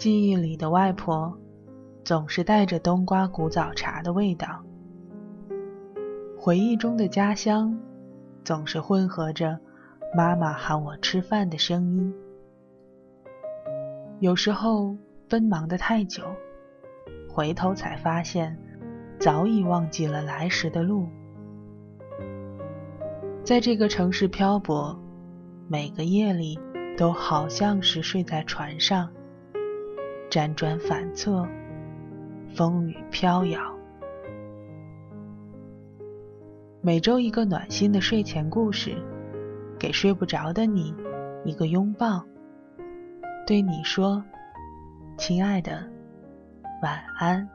记忆里的外婆，总是带着冬瓜古早茶的味道。回忆中的家乡，总是混合着妈妈喊我吃饭的声音。有时候奔忙的太久，回头才发现，早已忘记了来时的路。在这个城市漂泊，每个夜里都好像是睡在船上，辗转反侧，风雨飘摇。每周一个暖心的睡前故事，给睡不着的你一个拥抱，对你说：“亲爱的，晚安。”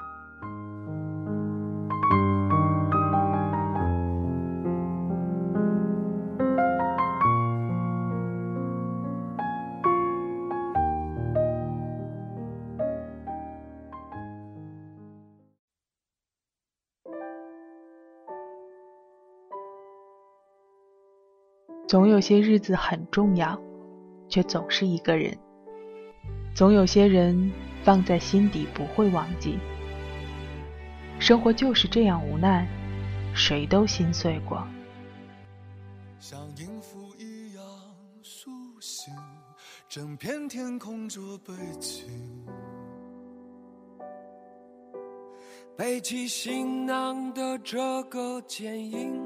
有些日子很重要，却总是一个人；总有些人放在心底不会忘记。生活就是这样无奈，谁都心碎过。像音符一样苏醒，整片天空做背景，背起行囊的这个剪影。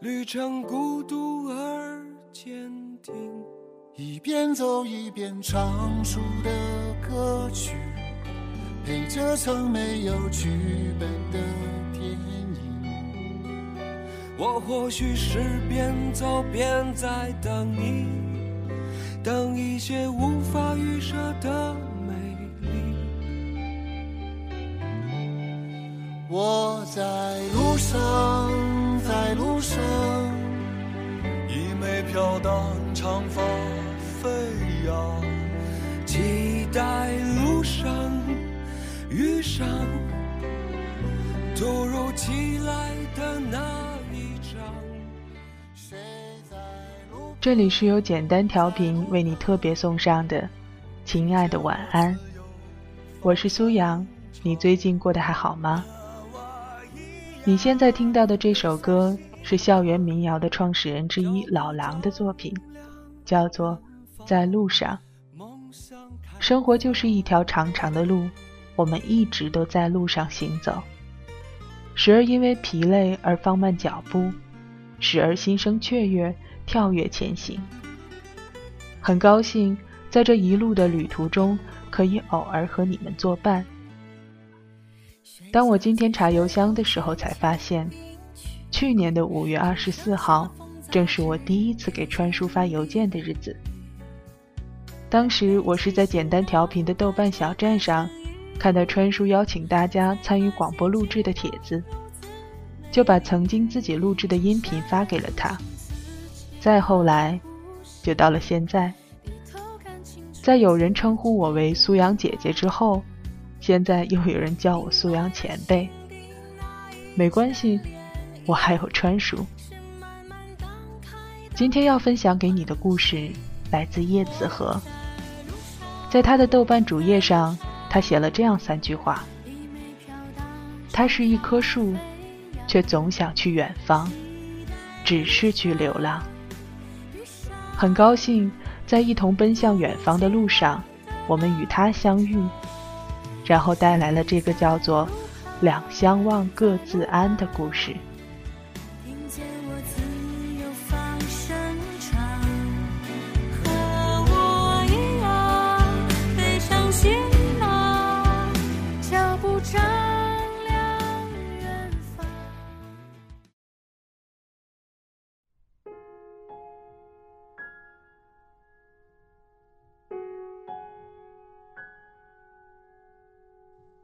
旅程孤独而坚定，一边走一边唱出的歌曲，陪着曾没有剧本的电影。我或许是边走边在等你，等一些无法预设的美丽。我在路上。在路上，一枚飘荡长发飞扬，期待路上遇上突如其来的那一场。这里是由简单调频为你特别送上的，亲爱的晚安，我是苏阳，你最近过得还好吗？你现在听到的这首歌是校园民谣的创始人之一老狼的作品，叫做《在路上》。生活就是一条长长的路，我们一直都在路上行走，时而因为疲累而放慢脚步，时而心生雀跃，跳跃前行。很高兴在这一路的旅途中，可以偶尔和你们作伴。当我今天查邮箱的时候，才发现，去年的五月二十四号，正是我第一次给川叔发邮件的日子。当时我是在简单调频的豆瓣小站上，看到川叔邀请大家参与广播录制的帖子，就把曾经自己录制的音频发给了他。再后来，就到了现在，在有人称呼我为苏阳姐姐之后。现在又有人叫我苏阳前辈，没关系，我还有川叔。今天要分享给你的故事来自叶子河，在他的豆瓣主页上，他写了这样三句话：他是一棵树，却总想去远方，只是去流浪。很高兴在一同奔向远方的路上，我们与他相遇。然后带来了这个叫做“两相望各自安”的故事。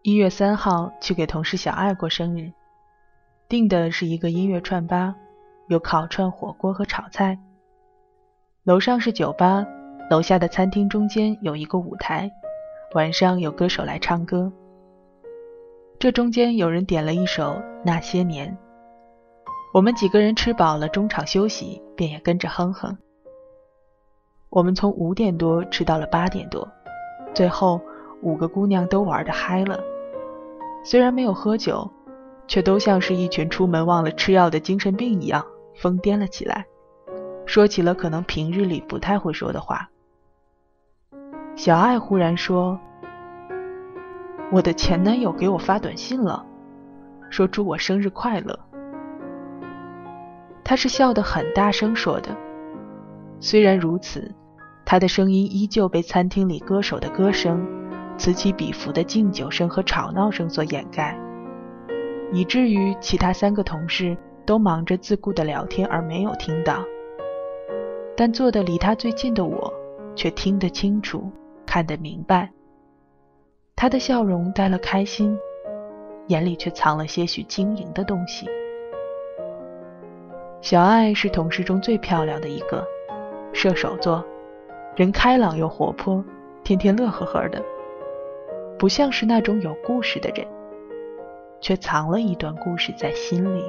一月三号去给同事小爱过生日，订的是一个音乐串吧，有烤串、火锅和炒菜。楼上是酒吧，楼下的餐厅中间有一个舞台，晚上有歌手来唱歌。这中间有人点了一首《那些年》，我们几个人吃饱了，中场休息，便也跟着哼哼。我们从五点多吃到了八点多，最后五个姑娘都玩的嗨了，虽然没有喝酒，却都像是一群出门忘了吃药的精神病一样疯癫了起来，说起了可能平日里不太会说的话。小爱忽然说：“我的前男友给我发短信了，说祝我生日快乐。”他是笑得很大声说的，虽然如此，他的声音依旧被餐厅里歌手的歌声、此起彼伏的敬酒声和吵闹声所掩盖，以至于其他三个同事都忙着自顾的聊天而没有听到。但坐得离他最近的我，却听得清楚，看得明白。他的笑容带了开心，眼里却藏了些许晶莹的东西。小爱是同事中最漂亮的一个，射手座，人开朗又活泼，天天乐呵呵的，不像是那种有故事的人，却藏了一段故事在心里。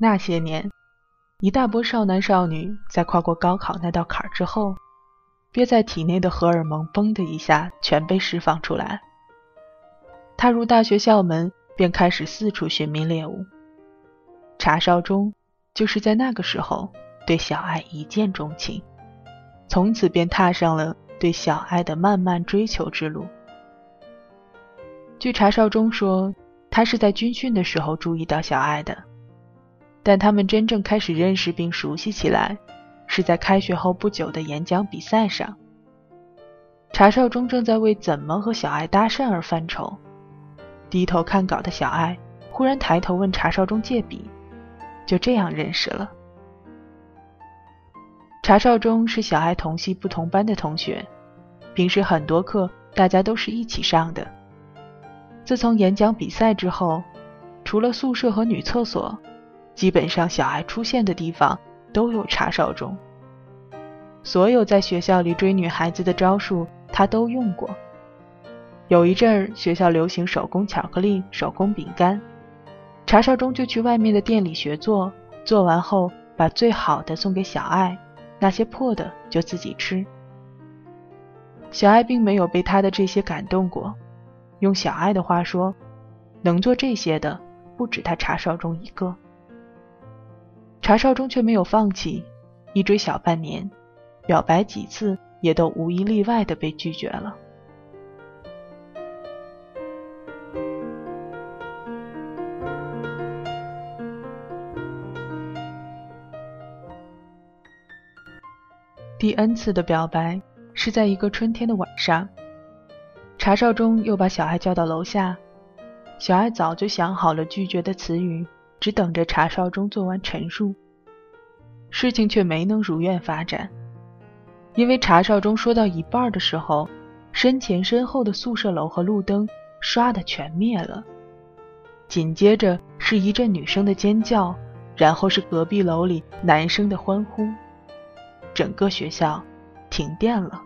那些年，一大波少男少女在跨过高考那道坎之后，憋在体内的荷尔蒙“嘣”的一下全被释放出来。踏入大学校门，便开始四处寻觅猎物。查少忠就是在那个时候对小爱一见钟情，从此便踏上了对小爱的漫漫追求之路。据查少忠说，他是在军训的时候注意到小爱的。但他们真正开始认识并熟悉起来，是在开学后不久的演讲比赛上。查少忠正在为怎么和小爱搭讪而犯愁，低头看稿的小爱忽然抬头问查少忠借笔，就这样认识了。查少忠是小爱同系不同班的同学，平时很多课大家都是一起上的。自从演讲比赛之后，除了宿舍和女厕所。基本上，小爱出现的地方都有查少忠。所有在学校里追女孩子的招数，他都用过。有一阵儿，学校流行手工巧克力、手工饼干，查少忠就去外面的店里学做，做完后把最好的送给小爱，那些破的就自己吃。小爱并没有被他的这些感动过。用小爱的话说，能做这些的不止他查少忠一个。查少忠却没有放弃，一追小半年，表白几次也都无一例外的被拒绝了。第 N 次的表白是在一个春天的晚上，查少忠又把小爱叫到楼下，小爱早就想好了拒绝的词语。只等着查少忠做完陈述，事情却没能如愿发展，因为查少忠说到一半的时候，身前身后的宿舍楼和路灯唰的全灭了，紧接着是一阵女生的尖叫，然后是隔壁楼里男生的欢呼，整个学校停电了。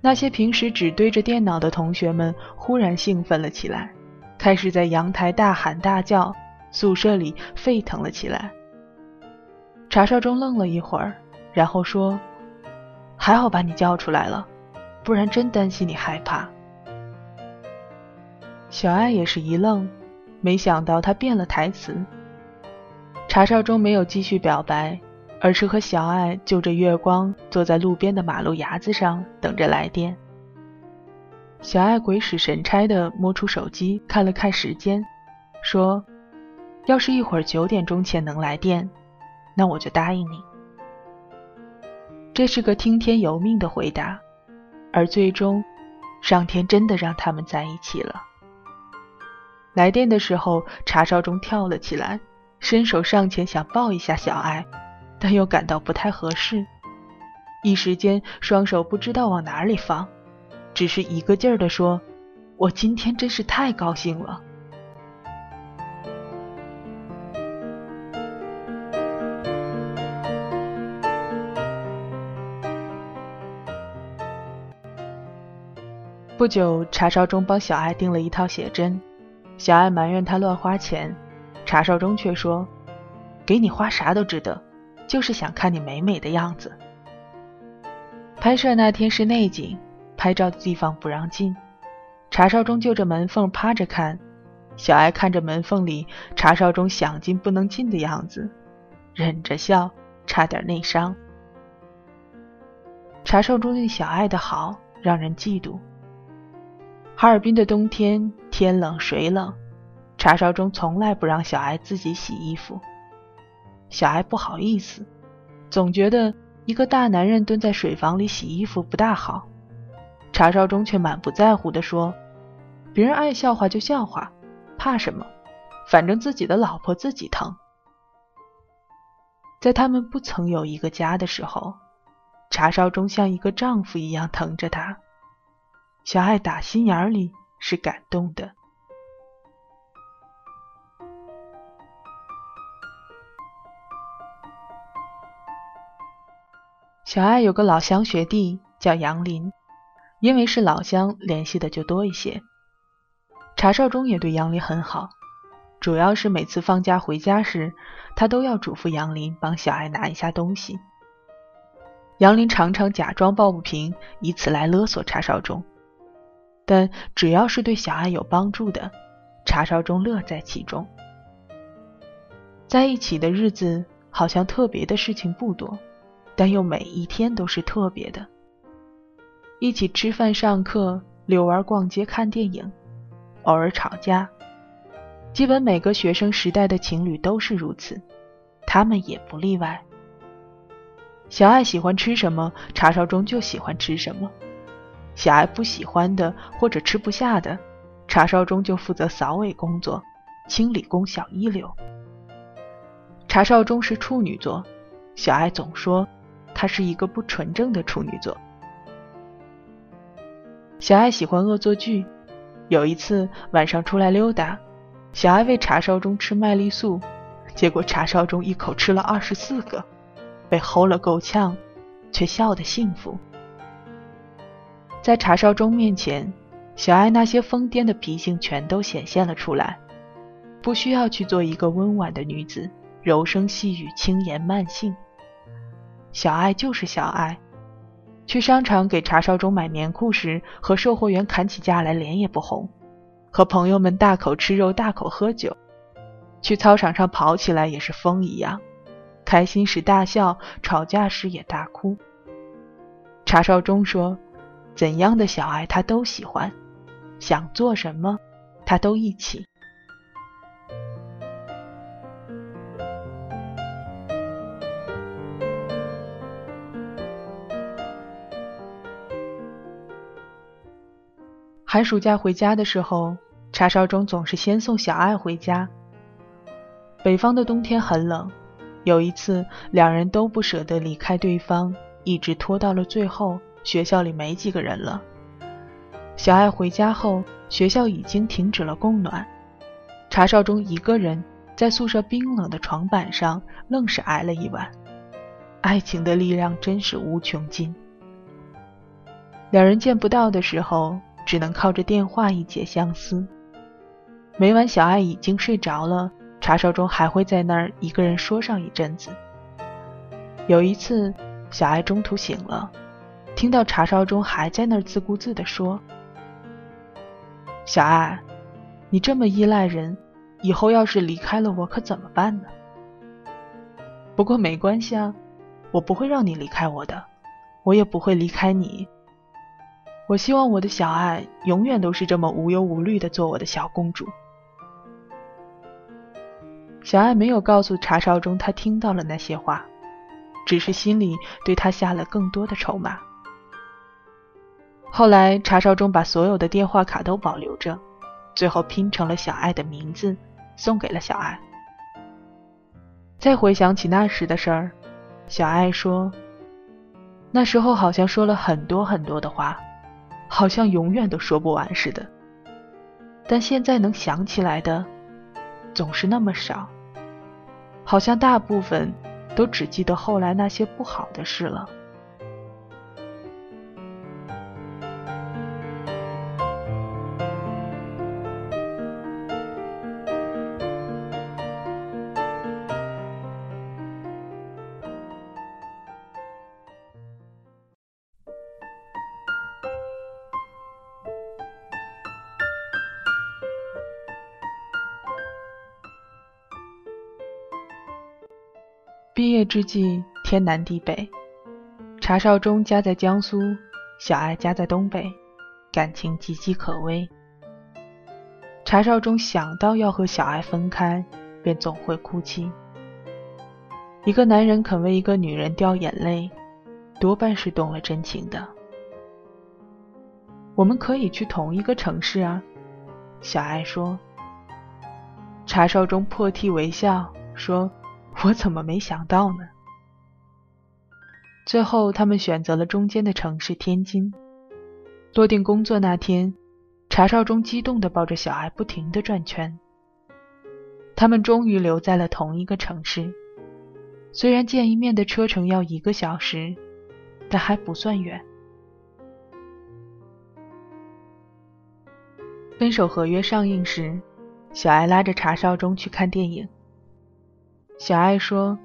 那些平时只对着电脑的同学们忽然兴奋了起来。开始在阳台大喊大叫，宿舍里沸腾了起来。查少中愣了一会儿，然后说：“还好把你叫出来了，不然真担心你害怕。”小爱也是一愣，没想到他变了台词。查少中没有继续表白，而是和小爱就着月光坐在路边的马路牙子上等着来电。小爱鬼使神差地摸出手机看了看时间，说：“要是一会儿九点钟前能来电，那我就答应你。”这是个听天由命的回答，而最终，上天真的让他们在一起了。来电的时候，查少中跳了起来，伸手上前想抱一下小爱，但又感到不太合适，一时间双手不知道往哪里放。只是一个劲儿的说我今天真是太高兴了。不久查少中帮小爱订了一套写真小爱埋怨他乱花钱查少中却说给你花啥都值得就是想看你美美的样子。拍摄那天是内景拍照的地方不让进，查少中就着门缝趴着看，小爱看着门缝里查少中想进不能进的样子，忍着笑，差点内伤。查少中对小爱的好让人嫉妒。哈尔滨的冬天，天冷水冷，查少中从来不让小艾自己洗衣服。小艾不好意思，总觉得一个大男人蹲在水房里洗衣服不大好。查少忠却满不在乎地说：“别人爱笑话就笑话，怕什么？反正自己的老婆自己疼。”在他们不曾有一个家的时候，查少忠像一个丈夫一样疼着她。小爱打心眼里是感动的。小爱有个老乡学弟叫杨林，因为是老乡，联系的就多一些。查少忠也对杨林很好，主要是每次放假回家时，他都要嘱咐杨林帮小爱拿一下东西。杨林常常假装抱不平，以此来勒索查少忠。但只要是对小爱有帮助的，查少忠乐在其中。在一起的日子好像特别的事情不多，但又每一天都是特别的。一起吃饭、上课、遛弯、逛街、看电影，偶尔吵架，基本每个学生时代的情侣都是如此，他们也不例外。小爱喜欢吃什么，查少忠就喜欢吃什么。小爱不喜欢的或者吃不下的，查少忠就负责扫尾工作，清理工小一流。查少忠是处女座，小爱总说他是一个不纯正的处女座。小爱喜欢恶作剧，有一次晚上出来溜达，小爱喂茶烧中吃麦丽素，结果茶烧中一口吃了二十四个，被齁了够呛，却笑得幸福。在茶烧中面前，小爱那些疯癫的脾性全都显现了出来。不需要去做一个温婉的女子，柔声细语、轻言慢信。小爱就是小爱。去商场给查少忠买棉裤时，和售货员砍起架来，脸也不红；和朋友们大口吃肉、大口喝酒。去操场上跑起来也是风一样，开心时大笑，吵架时也大哭。查少忠说。怎样的小爱他都喜欢，想做什么他都一起。寒暑假回家的时候，查少中总是先送小爱回家。北方的冬天很冷，有一次两人都不舍得离开对方，一直拖到了最后。学校里没几个人了。小爱回家后，学校已经停止了供暖。查少中一个人在宿舍冰冷的床板上，愣是挨了一晚。爱情的力量真是无穷尽。两人见不到的时候，只能靠着电话一解相思。每晚小爱已经睡着了，查少中还会在那儿一个人说上一阵子。有一次，小爱中途醒了。听到查少中还在那儿自顾自地说：“小爱，你这么依赖人，以后要是离开了我，可怎么办呢？不过没关系啊，我不会让你离开我的，我也不会离开你。我希望我的小爱永远都是这么无忧无虑的做我的小公主。”小爱没有告诉查少忠，他听到了那些话，只是心里对他下了更多的筹码。后来，查少忠把所有的电话卡都保留着，最后拼成了小爱的名字，送给了小爱。再回想起那时的事儿，小爱说：“那时候好像说了很多很多的话，好像永远都说不完似的。但现在能想起来的，总是那么少，好像大部分都只记得后来那些不好的事了。”之际，天南地北，查少忠家在江苏，小爱家在东北，感情岌岌可危。查少忠想到要和小爱分开，便总会哭泣。一个男人肯为一个女人掉眼泪，多半是动了真情的。我们可以去同一个城市啊，小爱说。查少忠破涕为笑说：“我怎么没想到呢？”最后，他们选择了中间的城市天津。落定工作那天。查少忠激动地抱着小爱，不停地转圈。他们终于留在了同一个城市，虽然见一面的车程要一个小时，但还不算远。分手合约上映时，小爱拉着查少忠去看电影。小爱说：“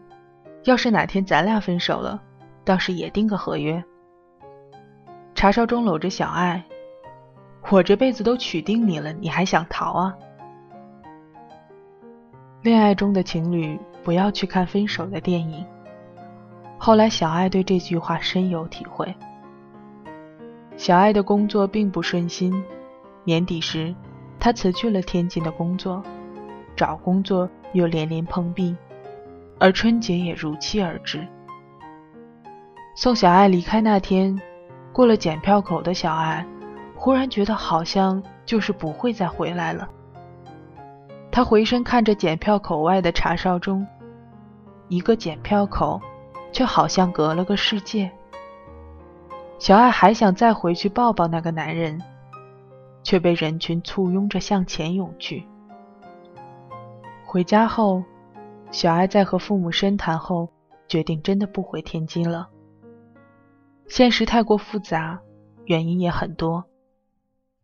要是哪天咱俩分手了，倒是也订个合约。”查少中搂着小爱。我这辈子都娶定你了，你还想逃啊？恋爱中的情侣不要去看分手的电影。后来，小爱对这句话深有体会。小爱的工作并不顺心，年底时，她辞去了天津的工作，找工作又连连碰壁，而春节也如期而至。送小爱离开那天，过了检票口的小爱。忽然觉得好像就是不会再回来了。他回身看着检票口外的查少忠，一个检票口，却好像隔了个世界。小爱还想再回去抱抱那个男人，却被人群簇拥着向前涌去。回家后，小爱在和父母深谈后，决定真的不回天津了。现实太过复杂，原因也很多。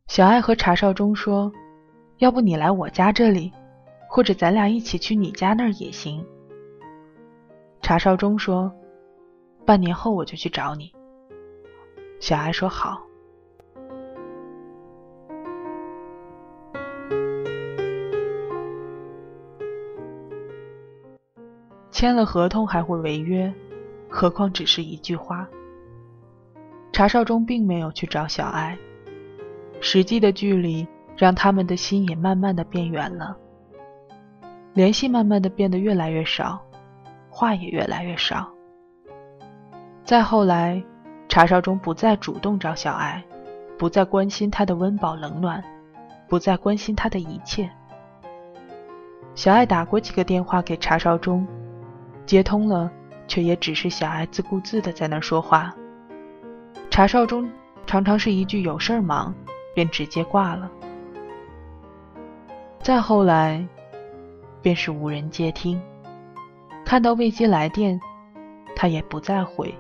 小爱和查少忠说：“要不你来我家这里，或者咱俩一起去你家那儿也行。”查少忠说：“半年后我就去找你。”小爱说：“好。”签了合同还会违约，何况只是一句话。查少忠并没有去找小爱。实际的距离让他们的心也慢慢的变远了，联系慢慢的变得越来越少，话也越来越少。再后来，查少忠不再主动找小爱，不再关心他的温饱冷暖，不再关心他的一切。小爱打过几个电话给查少忠，接通了，却也只是小爱自顾自的在那说话。查少中常常是一句有事儿忙。便直接挂了。再后来，便是无人接听，看到未接来电，他也不再回。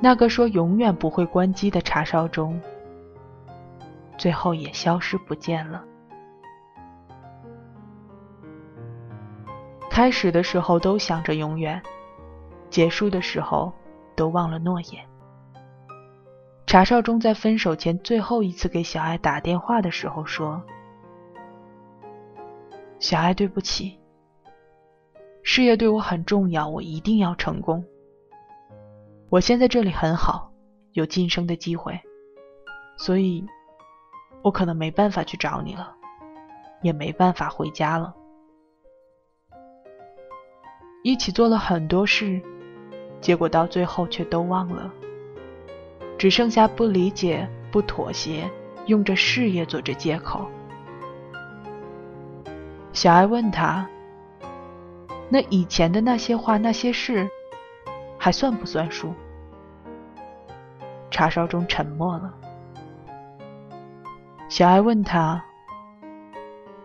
那个说永远不会关机的查少中，最后也消失不见了。开始的时候都想着永远，结束的时候都忘了诺言。查少忠在分手前最后一次给小爱打电话的时候说：“小爱，对不起，事业对我很重要，我一定要成功。我现在这里很好，有晋升的机会，所以，我可能没办法去找你了，也没办法回家了。一起做了很多事，结果到最后却都忘了。”只剩下不理解、不妥协，用着事业做着借口。小爱问他：“那以前的那些话、那些事，还算不算数？”查少忠沉默了。小爱问他：“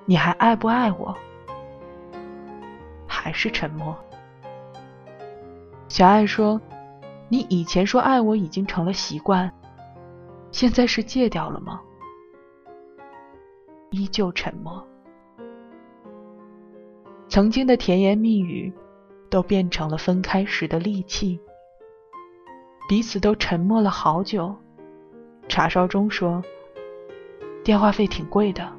你还爱不爱我？”还是沉默。小爱说。你以前说爱我已经成了习惯，现在是戒掉了吗？依旧沉默。曾经的甜言蜜语，都变成了分开时的利器。彼此都沉默了好久。查烧中说：“电话费挺贵的，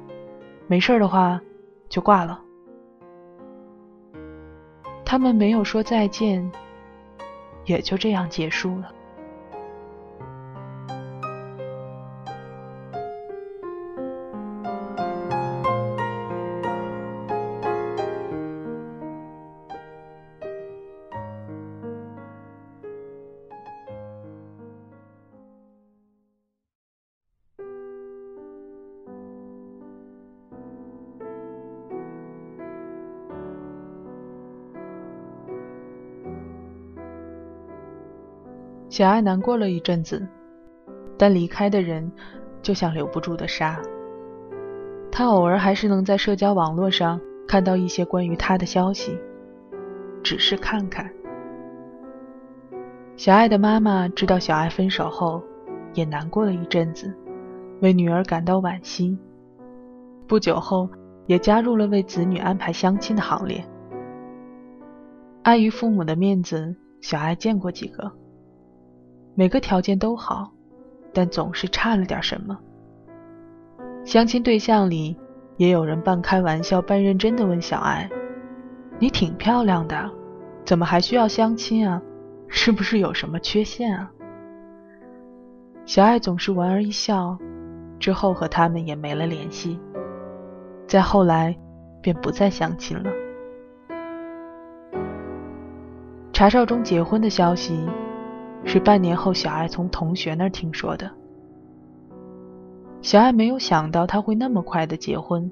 没事的话就挂了。”他们没有说再见，也就这样结束了。小爱难过了一阵子，但离开的人就像留不住的沙。他偶尔还是能在社交网络上看到一些关于他的消息，只是看看。小爱的妈妈知道小爱分手后，也难过了一阵子，为女儿感到惋惜。不久后，也加入了为子女安排相亲的行列。碍于父母的面子，小爱见过几个。每个条件都好，但总是差了点什么。相亲对象里，也有人半开玩笑半认真的问小爱：“你挺漂亮的，怎么还需要相亲啊？是不是有什么缺陷啊？”小爱总是莞尔一笑，之后和他们也没了联系。再后来，便不再相亲了。查少忠结婚的消息。是半年后，小爱从同学那儿听说的。小爱没有想到他会那么快的结婚，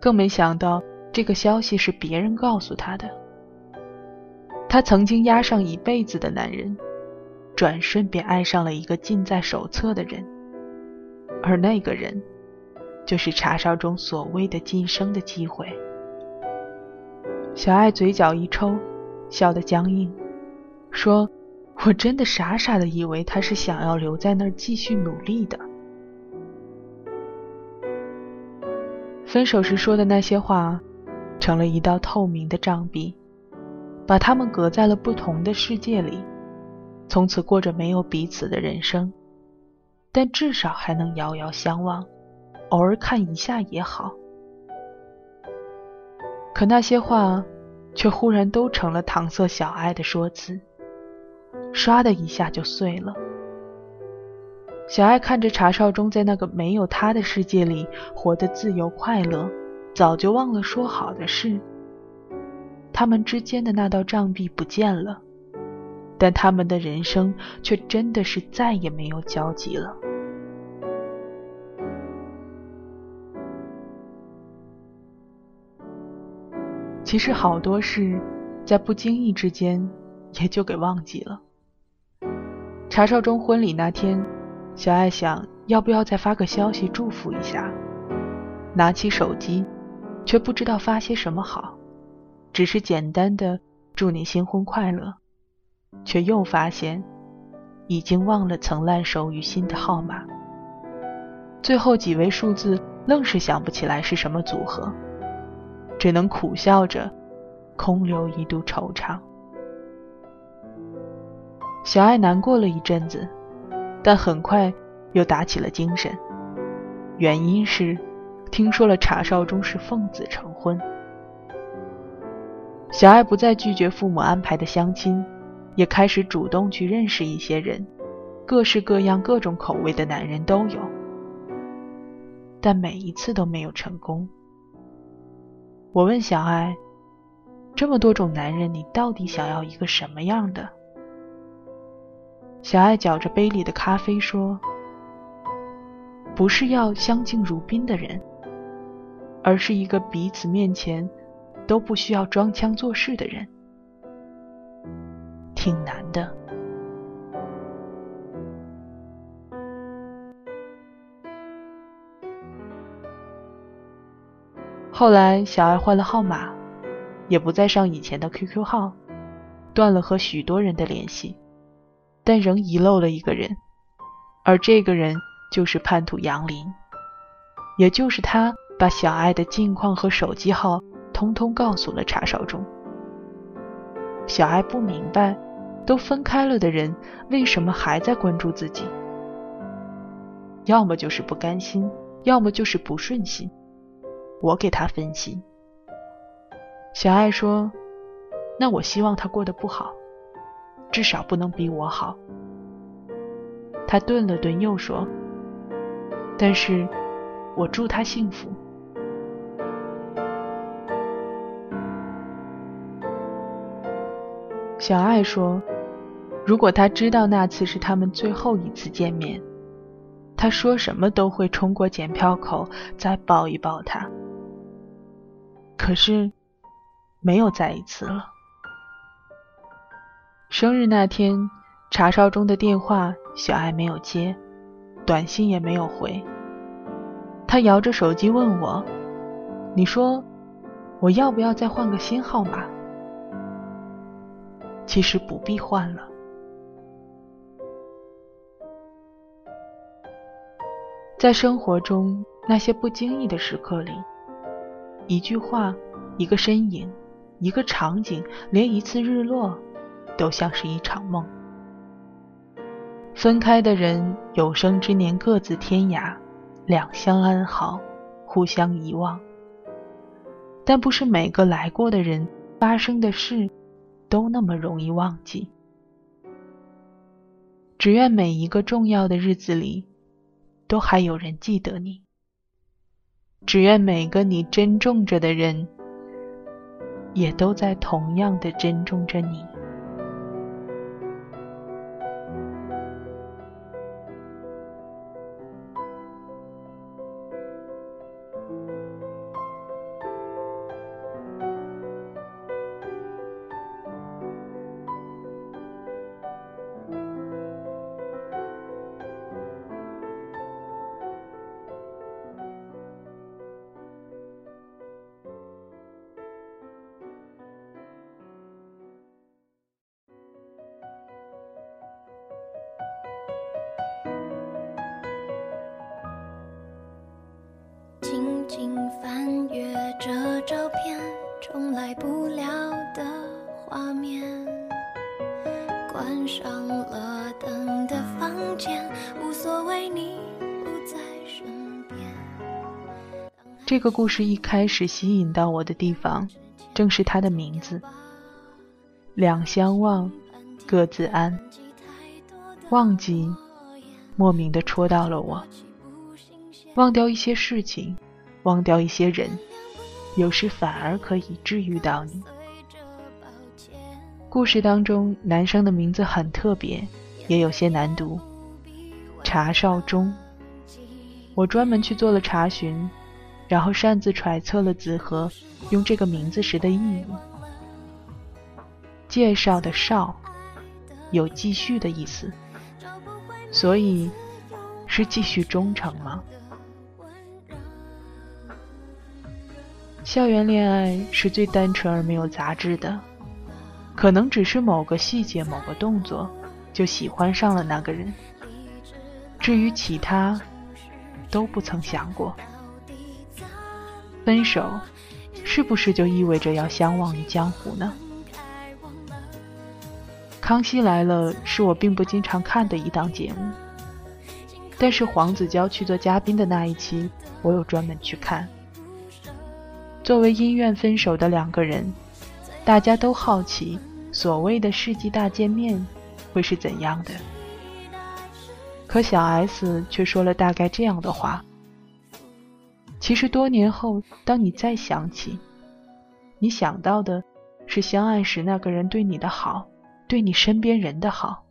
更没想到这个消息是别人告诉他的。他曾经压上一辈子的男人，转瞬便爱上了一个近在手侧的人，而那个人，就是查少中所谓的晋升的机会。小爱嘴角一抽，笑得僵硬，说。我真的傻傻的以为他是想要留在那儿继续努力的。分手时说的那些话，成了一道透明的障壁，把他们隔在了不同的世界里，从此过着没有彼此的人生。但至少还能遥遥相望，偶尔看一下也好。可那些话，却忽然都成了搪塞小爱的说辞。唰的一下就碎了。小爱看着查少忠在那个没有他的世界里活得自由快乐，早就忘了说好的事。他们之间的那道障壁不见了，但他们的人生却真的是再也没有交集了。其实好多事，在不经意之间，也就给忘记了。查少忠婚礼那天，小爱想要不要再发个消息祝福一下，拿起手机，却不知道发些什么好，只是简单的祝你新婚快乐，却又发现已经忘了曾烂熟于心的号码，最后几位数字愣是想不起来是什么组合，只能苦笑着空留一度惆怅。小爱难过了一阵子，但很快又打起了精神。原因是听说了查少忠是奉子成婚。小爱不再拒绝父母安排的相亲，也开始主动去认识一些人，各式各样、各种口味的男人都有，但每一次都没有成功。我问小爱：“这么多种男人，你到底想要一个什么样的？”小爱搅着杯里的咖啡说：“不是要相敬如宾的人，而是一个彼此面前都不需要装腔作势的人。挺难的。”后来，小爱换了号码，也不再上以前的 QQ 号，断了和许多人的联系。但仍遗漏了一个人，而这个人就是叛徒杨林，也就是他把小爱的近况和手机号通通告诉了查少忠。小爱不明白，都分开了的人为什么还在关注自己？要么就是不甘心，要么就是不顺心。我给他分析，小爱说：“那我希望他过得不好，至少不能比我好。他顿了顿，又说：“但是，我祝他幸福。”小爱说：“如果他知道那次是他们最后一次见面，他说什么都会冲过检票口再抱一抱他。可是，没有再一次了。生日那天，查哨中的电话，小爱没有接，短信也没有回。他摇着手机问我：‘你说，我要不要再换个新号码？’”其实不必换了。在生活中那些不经意的时刻里，一句话、一个身影、一个场景，连一次日落，都像是一场梦。分开的人，有生之年各自天涯，两相安好，互相遗忘。但不是每个来过的人，发生的事。都那么容易忘记。只愿每一个重要的日子里，都还有人记得你。只愿每个你珍重着的人，也都在同样的珍重着你。这个故事一开始吸引到我的地方，正是它的名字“两相望，各自安”。忘记，莫名的戳到了我。忘掉一些事情。忘掉一些人，有时反而可以治愈到你。故事当中，男生的名字很特别，也有些难读。查少忠，我专门去做了查询，然后擅自揣测了子和用这个名字时的意义。介绍的绍，有继续的意思，所以是继续忠诚吗？校园恋爱是最单纯而没有杂质的，可能只是某个细节、某个动作，就喜欢上了那个人。至于其他，都不曾想过。分手，是不是就意味着要相忘于江湖呢？康熙来了是我并不经常看的一档节目，但是黄子佼去做嘉宾的那一期，我有专门去看。作为因缘分手的两个人，大家都好奇所谓的世纪大见面会是怎样的。可小 S 却说了大概这样的话：其实多年后，当你再想起，你想到的是相爱时那个人对你的好，对你身边人的好。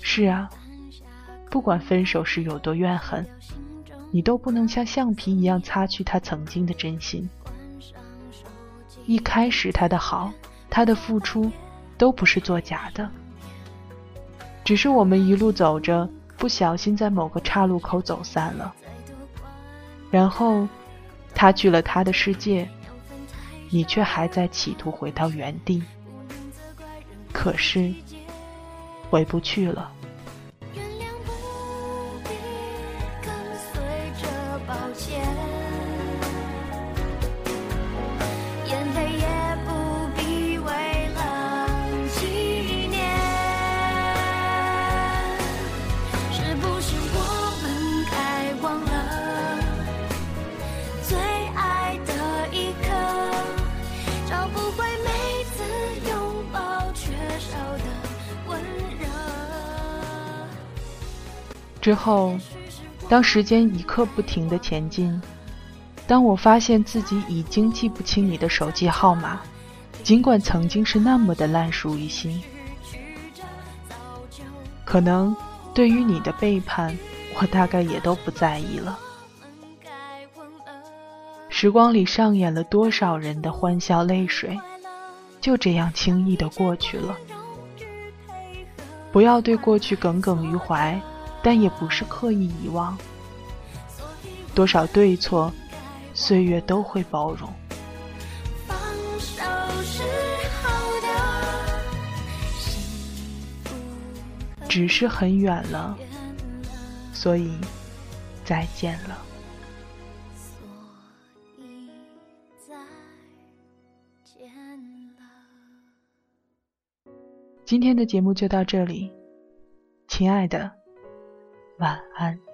是啊，不管分手时有多怨恨。你都不能像橡皮一样擦去他曾经的真心。一开始他的好，他的付出，都不是作假的。只是我们一路走着，不小心在某个岔路口走散了。然后，他去了他的世界，你却还在企图回到原地。可是，回不去了。之后，当时间一刻不停的前进，当我发现自己已经记不清你的手机号码，尽管曾经是那么的烂熟于心，可能对于你的背叛，我大概也都不在意了。时光里上演了多少人的欢笑泪水，就这样轻易的过去了。不要对过去耿耿于怀，但也不是刻意遗忘。多少对错，岁月都会包容。只是很远了，所以再见了。今天的节目就到这里，亲爱的，晚安。